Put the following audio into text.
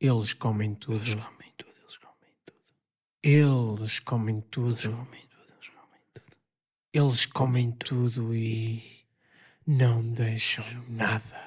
Eles comem tudo. Eles comem tudo, eles comem tudo. Eles comem tudo. Eles comem tudo, eles comem tudo. Eles comem tudo e não deixam nada.